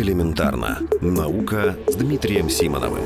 Элементарно. Наука с Дмитрием Симоновым.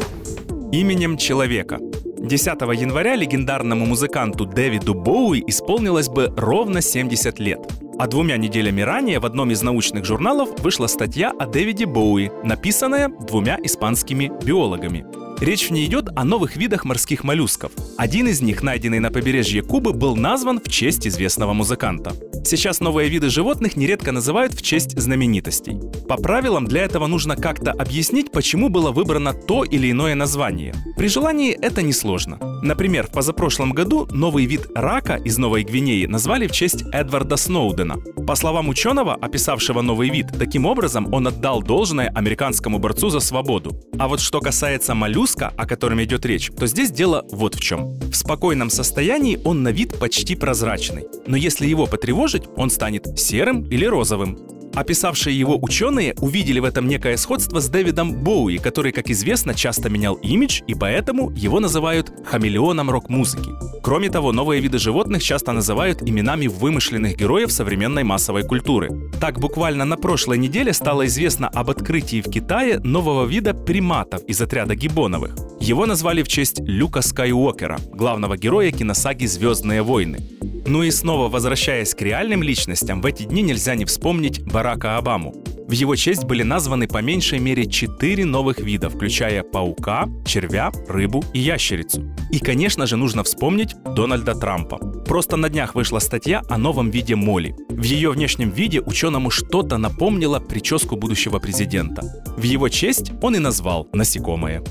Именем человека. 10 января легендарному музыканту Дэвиду Боуи исполнилось бы ровно 70 лет. А двумя неделями ранее в одном из научных журналов вышла статья о Дэвиде Боуи, написанная двумя испанскими биологами. Речь в ней идет о новых видах морских моллюсков. Один из них, найденный на побережье Кубы, был назван в честь известного музыканта. Сейчас новые виды животных нередко называют в честь знаменитостей. По правилам для этого нужно как-то объяснить, почему было выбрано то или иное название. При желании это несложно. Например, в позапрошлом году новый вид рака из Новой Гвинеи назвали в честь Эдварда Сноудена. По словам ученого, описавшего новый вид, таким образом он отдал должное американскому борцу за свободу. А вот что касается моллюска, о котором идет речь, то здесь дело вот в чем. В спокойном состоянии он на вид почти прозрачный, но если его потревожить, он станет серым или розовым. Описавшие его ученые увидели в этом некое сходство с Дэвидом Боуи, который, как известно, часто менял имидж, и поэтому его называют хамелеоном рок-музыки. Кроме того, новые виды животных часто называют именами вымышленных героев современной массовой культуры. Так, буквально на прошлой неделе стало известно об открытии в Китае нового вида приматов из отряда гибоновых. Его назвали в честь Люка Скайуокера, главного героя киносаги «Звездные войны». Ну и снова возвращаясь к реальным личностям, в эти дни нельзя не вспомнить Барака Обаму. В его честь были названы по меньшей мере четыре новых вида, включая паука, червя, рыбу и ящерицу. И, конечно же, нужно вспомнить Дональда Трампа. Просто на днях вышла статья о новом виде моли. В ее внешнем виде ученому что-то напомнило прическу будущего президента. В его честь он и назвал насекомое.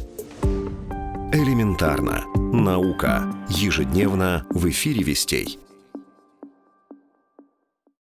Элементарно. Наука. Ежедневно в эфире «Вестей».